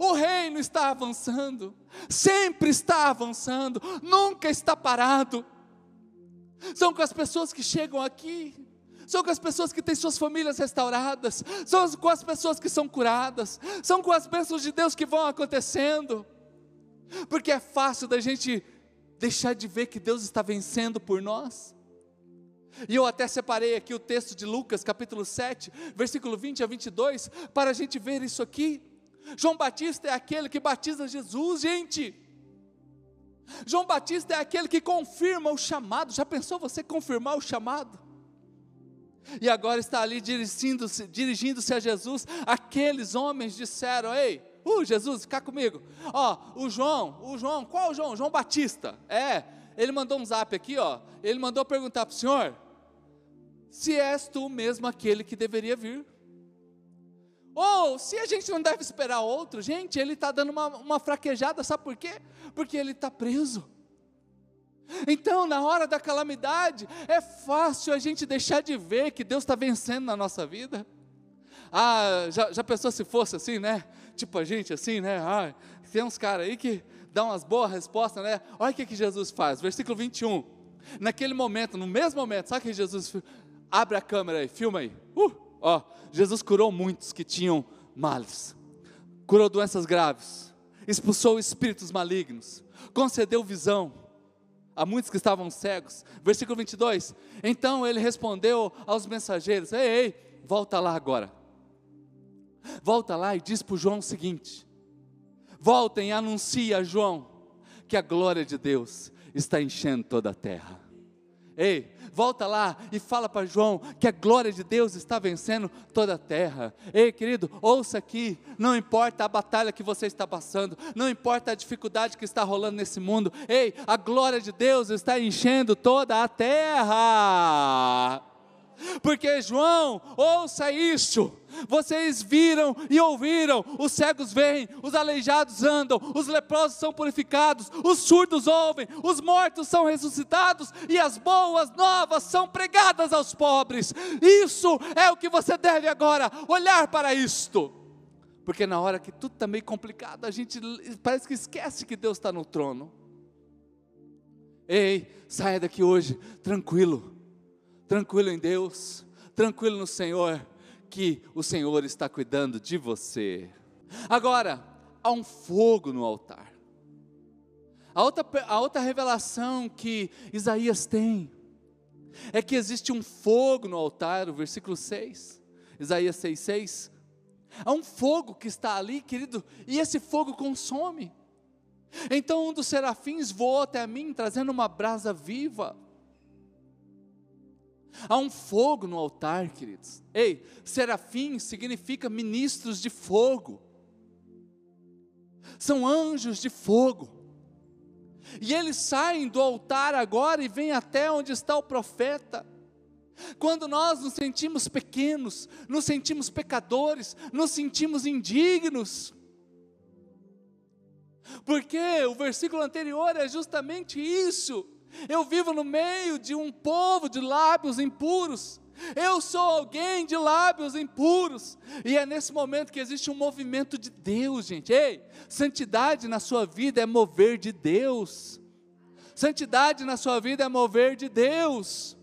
O reino está avançando, sempre está avançando, nunca está parado. São com as pessoas que chegam aqui, são com as pessoas que têm suas famílias restauradas, são com as pessoas que são curadas, são com as bênçãos de Deus que vão acontecendo, porque é fácil da gente deixar de ver que Deus está vencendo por nós. E eu até separei aqui o texto de Lucas, capítulo 7, versículo 20 a 22, para a gente ver isso aqui. João Batista é aquele que batiza Jesus, gente. João Batista é aquele que confirma o chamado. Já pensou você confirmar o chamado? E agora está ali dirigindo-se dirigindo a Jesus. Aqueles homens disseram: Ei, uh, Jesus, fica comigo. Ó, o João, o João, qual o João? João Batista. É, ele mandou um zap aqui, ó. Ele mandou perguntar para o Senhor: Se és tu mesmo aquele que deveria vir. Ou se a gente não deve esperar outro, gente, ele está dando uma, uma fraquejada, sabe por quê? Porque ele está preso. Então, na hora da calamidade, é fácil a gente deixar de ver que Deus está vencendo na nossa vida. Ah, já, já pensou se fosse assim, né? Tipo a gente assim, né? Ah, tem uns caras aí que dão umas boas respostas, né? Olha o que, que Jesus faz, versículo 21. Naquele momento, no mesmo momento, sabe que Jesus abre a câmera aí, filma aí. Uh! Ó, Jesus curou muitos que tinham males, curou doenças graves, expulsou espíritos malignos, concedeu visão a muitos que estavam cegos. Versículo 22. Então ele respondeu aos mensageiros: Ei, ei, volta lá agora. Volta lá e diz para João o seguinte: Voltem e anuncie a João que a glória de Deus está enchendo toda a terra. Ei, volta lá e fala para João que a glória de Deus está vencendo toda a terra. Ei, querido, ouça aqui, não importa a batalha que você está passando, não importa a dificuldade que está rolando nesse mundo. Ei, a glória de Deus está enchendo toda a terra. Porque, João, ouça isso. Vocês viram e ouviram: os cegos veem, os aleijados andam, os leprosos são purificados, os surdos ouvem, os mortos são ressuscitados e as boas novas são pregadas aos pobres. Isso é o que você deve agora olhar para isto. Porque na hora que tudo está meio complicado, a gente parece que esquece que Deus está no trono. Ei, saia daqui hoje tranquilo, tranquilo em Deus, tranquilo no Senhor, que o Senhor está cuidando de você. Agora, há um fogo no altar. A outra, a outra revelação que Isaías tem é que existe um fogo no altar, o versículo 6, Isaías 6, 6. Há um fogo que está ali, querido, e esse fogo consome. Então um dos serafins voou até mim, trazendo uma brasa viva. Há um fogo no altar, queridos. Ei, serafim significa ministros de fogo. São anjos de fogo. E eles saem do altar agora e vêm até onde está o profeta. Quando nós nos sentimos pequenos, nos sentimos pecadores, nos sentimos indignos, porque o versículo anterior é justamente isso. Eu vivo no meio de um povo de lábios impuros. Eu sou alguém de lábios impuros. E é nesse momento que existe um movimento de Deus, gente. Ei, santidade na sua vida é mover de Deus. Santidade na sua vida é mover de Deus.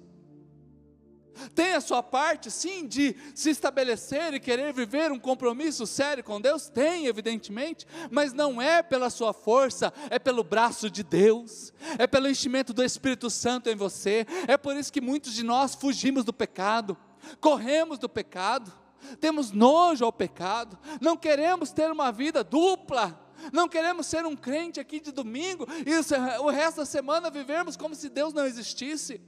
Tem a sua parte, sim, de se estabelecer e querer viver um compromisso sério com Deus? Tem, evidentemente, mas não é pela sua força, é pelo braço de Deus, é pelo enchimento do Espírito Santo em você. É por isso que muitos de nós fugimos do pecado, corremos do pecado, temos nojo ao pecado, não queremos ter uma vida dupla. Não queremos ser um crente aqui de domingo e o resto da semana vivermos como se Deus não existisse.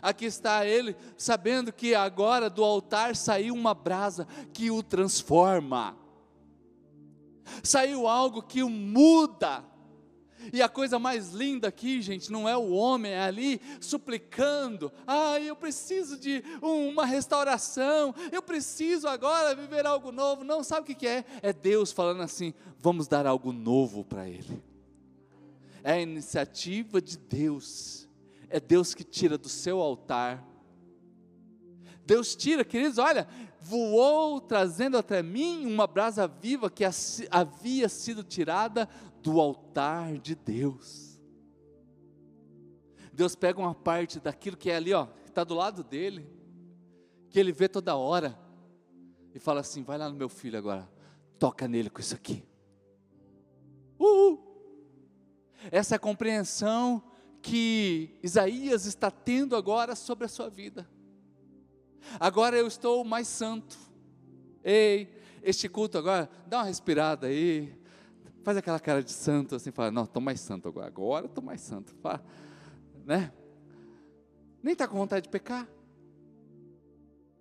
Aqui está ele, sabendo que agora do altar saiu uma brasa que o transforma. Saiu algo que o muda. E a coisa mais linda aqui, gente, não é o homem é ali suplicando: ah, eu preciso de uma restauração, eu preciso agora viver algo novo. Não, sabe o que é? É Deus falando assim: vamos dar algo novo para ele. É a iniciativa de Deus é Deus que tira do seu altar. Deus tira, queridos, olha, voou trazendo até mim uma brasa viva que havia sido tirada do altar de Deus. Deus pega uma parte daquilo que é ali, ó, que está do lado dele, que ele vê toda hora, e fala assim: vai lá no meu filho agora, toca nele com isso aqui. Uhul. Essa é compreensão que Isaías está tendo agora sobre a sua vida. Agora eu estou mais santo. Ei, este culto agora, dá uma respirada aí. Faz aquela cara de santo assim, fala, não, estou mais santo agora. Agora estou mais santo. Fala, né? Nem está com vontade de pecar.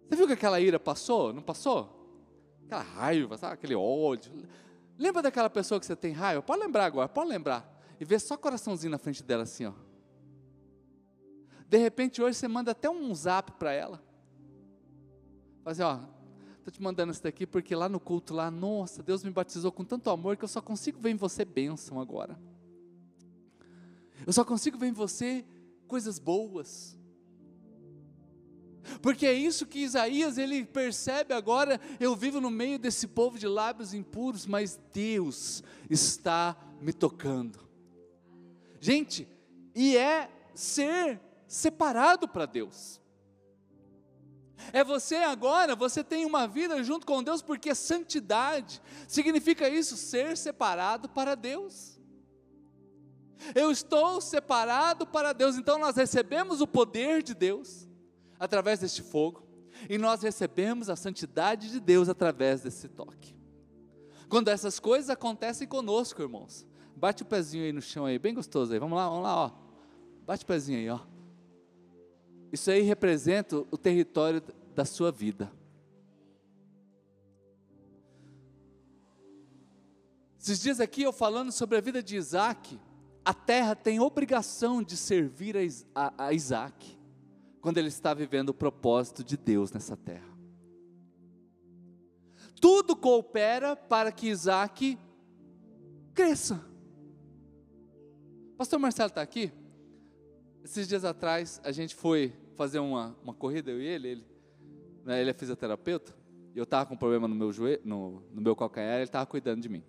Você viu que aquela ira passou? Não passou? Aquela raiva, sabe? aquele ódio. Lembra daquela pessoa que você tem raiva? Pode lembrar agora, pode lembrar. E ver só coraçãozinho na frente dela assim, ó. De repente, hoje você manda até um zap para ela. Fazer, assim, ó, estou te mandando isso daqui porque lá no culto, lá, nossa, Deus me batizou com tanto amor que eu só consigo ver em você bênção agora. Eu só consigo ver em você coisas boas. Porque é isso que Isaías ele percebe agora, eu vivo no meio desse povo de lábios impuros, mas Deus está me tocando. Gente, e é ser separado para Deus. É você agora, você tem uma vida junto com Deus, porque santidade significa isso, ser separado para Deus. Eu estou separado para Deus, então nós recebemos o poder de Deus através deste fogo, e nós recebemos a santidade de Deus através desse toque. Quando essas coisas acontecem conosco, irmãos, bate o pezinho aí no chão aí, bem gostoso aí, vamos lá, vamos lá, ó. Bate o pezinho aí, ó. Isso aí representa o território da sua vida. Esses dias aqui eu falando sobre a vida de Isaac, a terra tem obrigação de servir a, Isaac. quando ele está vivendo o propósito de Deus nessa terra. Tudo coopera para que Isaac cresça. Pastor Marcelo está aqui? Esses dias atrás a gente foi fazer uma, uma corrida, eu e ele, ele, né, ele é fisioterapeuta, e eu estava com um problema no meu joelho, no, no meu calcanhar, ele estava cuidando de mim.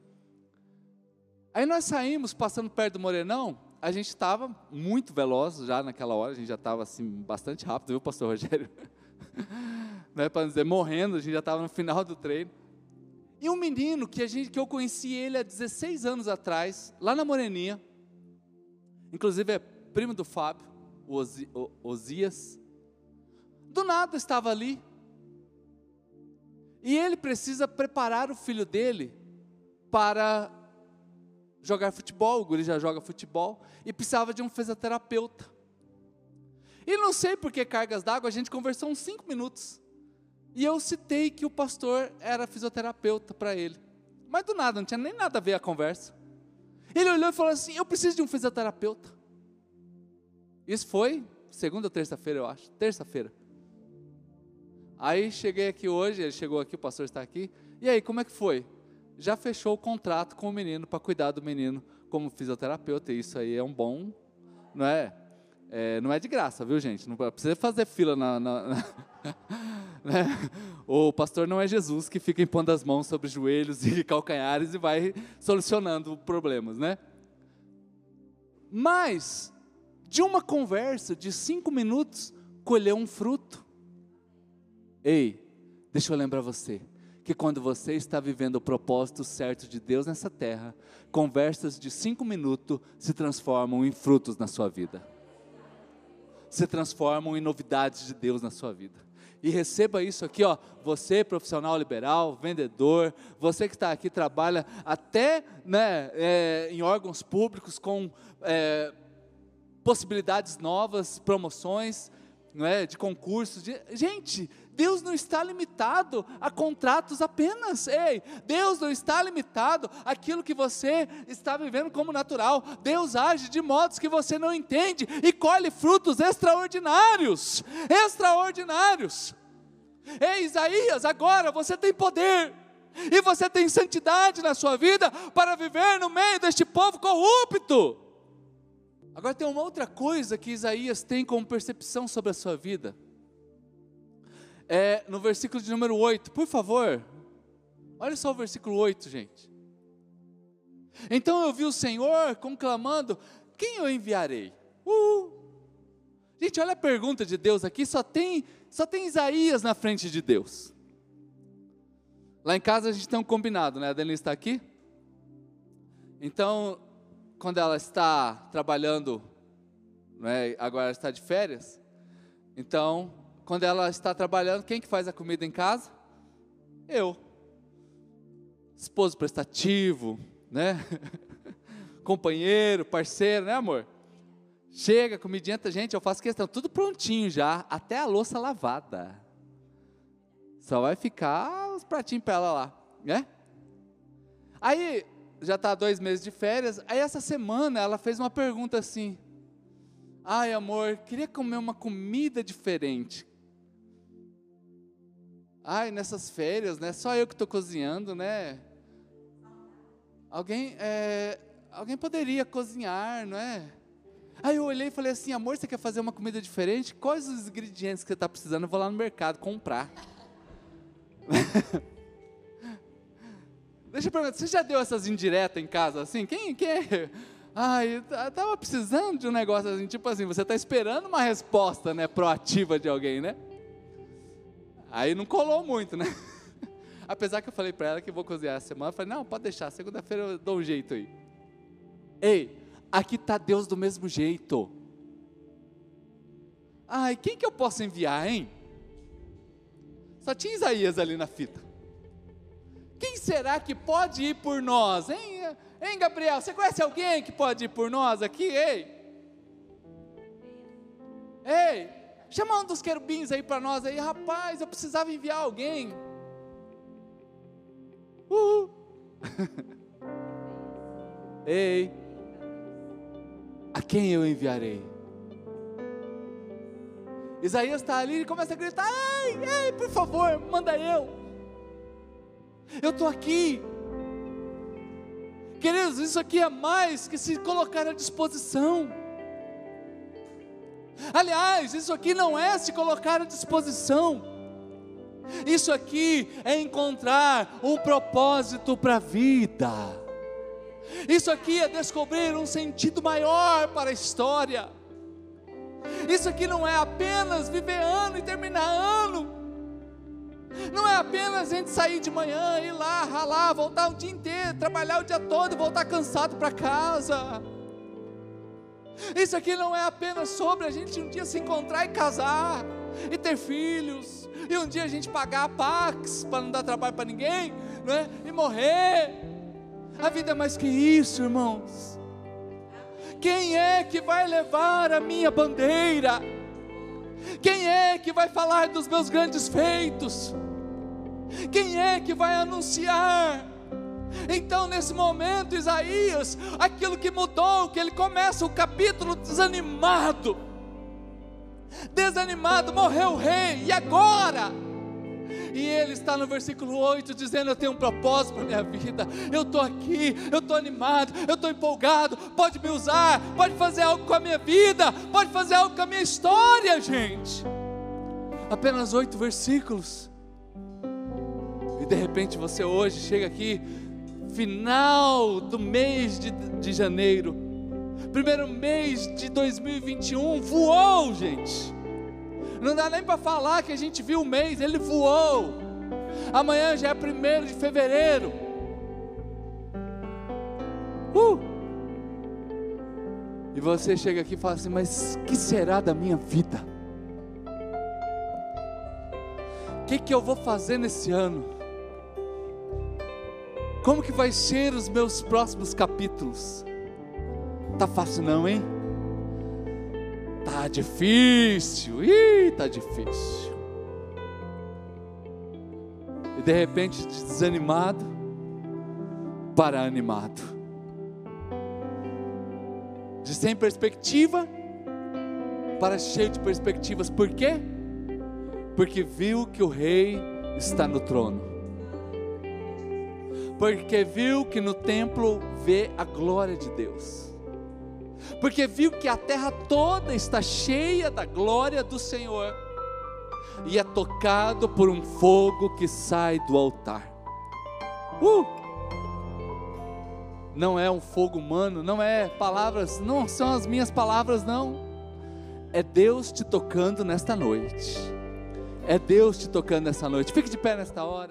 Aí nós saímos, passando perto do Morenão, a gente estava muito veloz já naquela hora, a gente já estava assim, bastante rápido, viu, pastor Rogério? né, Para dizer, morrendo, a gente já estava no final do treino. E um menino que, a gente, que eu conheci ele há 16 anos atrás, lá na Moreninha, inclusive é primo do Fábio, o Osias, do nada estava ali. E ele precisa preparar o filho dele para jogar futebol, o guri já joga futebol, e precisava de um fisioterapeuta. E não sei por que cargas d'água, a gente conversou uns cinco minutos. E eu citei que o pastor era fisioterapeuta para ele. Mas do nada, não tinha nem nada a ver a conversa. Ele olhou e falou assim: Eu preciso de um fisioterapeuta. Isso foi segunda ou terça-feira, eu acho. Terça-feira. Aí cheguei aqui hoje, ele chegou aqui, o pastor está aqui. E aí, como é que foi? Já fechou o contrato com o menino para cuidar do menino como fisioterapeuta. E isso aí é um bom, não é? é não é de graça, viu, gente? Não precisa fazer fila na, na, na né? O pastor não é Jesus que fica impondo as mãos sobre joelhos e calcanhares e vai solucionando problemas, né? Mas, de uma conversa de cinco minutos, colheu um fruto. Ei, deixa eu lembrar você que quando você está vivendo o propósito certo de Deus nessa terra, conversas de cinco minutos se transformam em frutos na sua vida, se transformam em novidades de Deus na sua vida. E receba isso aqui, ó. Você, profissional liberal, vendedor, você que está aqui, trabalha até né, é, em órgãos públicos com é, possibilidades novas, promoções, não é, de concursos. De, gente, Deus não está limitado a contratos apenas. Ei, Deus não está limitado àquilo que você está vivendo como natural. Deus age de modos que você não entende e colhe frutos extraordinários. Extraordinários. Ei, Isaías, agora você tem poder. E você tem santidade na sua vida para viver no meio deste povo corrupto. Agora tem uma outra coisa que Isaías tem como percepção sobre a sua vida é, no versículo de número 8, por favor. Olha só o versículo 8, gente. Então eu vi o Senhor conclamando: Quem eu enviarei? Uh! Gente, olha a pergunta de Deus aqui, só tem, só tem Isaías na frente de Deus. Lá em casa a gente tem um combinado, né? A Denise está aqui. Então, quando ela está trabalhando, né, agora ela está de férias, então quando ela está trabalhando, quem que faz a comida em casa? Eu. Esposo prestativo, né? Companheiro, parceiro, né, amor? Chega, comidinha, gente, eu faço questão, tudo prontinho já, até a louça lavada. Só vai ficar os pratinhos para ela lá, né? Aí, já está dois meses de férias, aí essa semana ela fez uma pergunta assim, ai amor, queria comer uma comida diferente, Ai, nessas férias, né? Só eu que estou cozinhando, né? Alguém, é, alguém poderia cozinhar, não é? Aí eu olhei e falei assim, amor, você quer fazer uma comida diferente? Quais os ingredientes que você está precisando? Eu vou lá no mercado comprar. Deixa eu perguntar, você já deu essas indiretas em casa assim? Quem, quem é? Ai, estava precisando de um negócio assim, tipo assim, você está esperando uma resposta, né, proativa de alguém, né? Aí não colou muito, né? Apesar que eu falei para ela que vou cozinhar essa semana, eu falei, não, pode deixar, segunda-feira eu dou um jeito aí. Ei, aqui está Deus do mesmo jeito. Ai, quem que eu posso enviar, hein? Só tinha Isaías ali na fita. Quem será que pode ir por nós, hein? Hein, Gabriel? Você conhece alguém que pode ir por nós aqui, ei? Ei, Chama um dos querubins aí para nós aí, rapaz, eu precisava enviar alguém. Uhul. Ei, a quem eu enviarei? Isaías está ali e começa a gritar: Ei, ei, por favor, manda eu. Eu estou aqui. Queridos, isso aqui é mais que se colocar à disposição. Aliás, isso aqui não é se colocar à disposição. Isso aqui é encontrar um propósito para a vida. Isso aqui é descobrir um sentido maior para a história. Isso aqui não é apenas viver ano e terminar ano. Não é apenas a gente sair de manhã, ir lá, ralar, voltar o dia inteiro, trabalhar o dia todo e voltar cansado para casa. Isso aqui não é apenas sobre a gente um dia se encontrar e casar, e ter filhos, e um dia a gente pagar a Pax para não dar trabalho para ninguém, não é? e morrer. A vida é mais que isso, irmãos. Quem é que vai levar a minha bandeira? Quem é que vai falar dos meus grandes feitos? Quem é que vai anunciar? Então, nesse momento, Isaías, aquilo que mudou, que ele começa o capítulo desanimado, desanimado, morreu o rei, e agora? E ele está no versículo 8 dizendo: Eu tenho um propósito para minha vida, eu estou aqui, eu estou animado, eu estou empolgado. Pode me usar, pode fazer algo com a minha vida, pode fazer algo com a minha história, gente. Apenas oito versículos, e de repente você hoje chega aqui, final do mês de, de janeiro, primeiro mês de 2021, voou, gente. Não dá nem para falar que a gente viu o mês, ele voou. Amanhã já é primeiro de fevereiro. Uh! E você chega aqui e fala assim: Mas que será da minha vida? O que, que eu vou fazer nesse ano? Como que vai ser os meus próximos capítulos? Tá fácil não, hein? Tá difícil. Ih, tá difícil. E de repente de desanimado para animado. De sem perspectiva para cheio de perspectivas. Por quê? Porque viu que o rei está no trono porque viu que no templo vê a glória de Deus, porque viu que a terra toda está cheia da glória do Senhor, e é tocado por um fogo que sai do altar. Uh! Não é um fogo humano, não é palavras, não são as minhas palavras, não. É Deus te tocando nesta noite. É Deus te tocando nessa noite. Fique de pé nesta hora.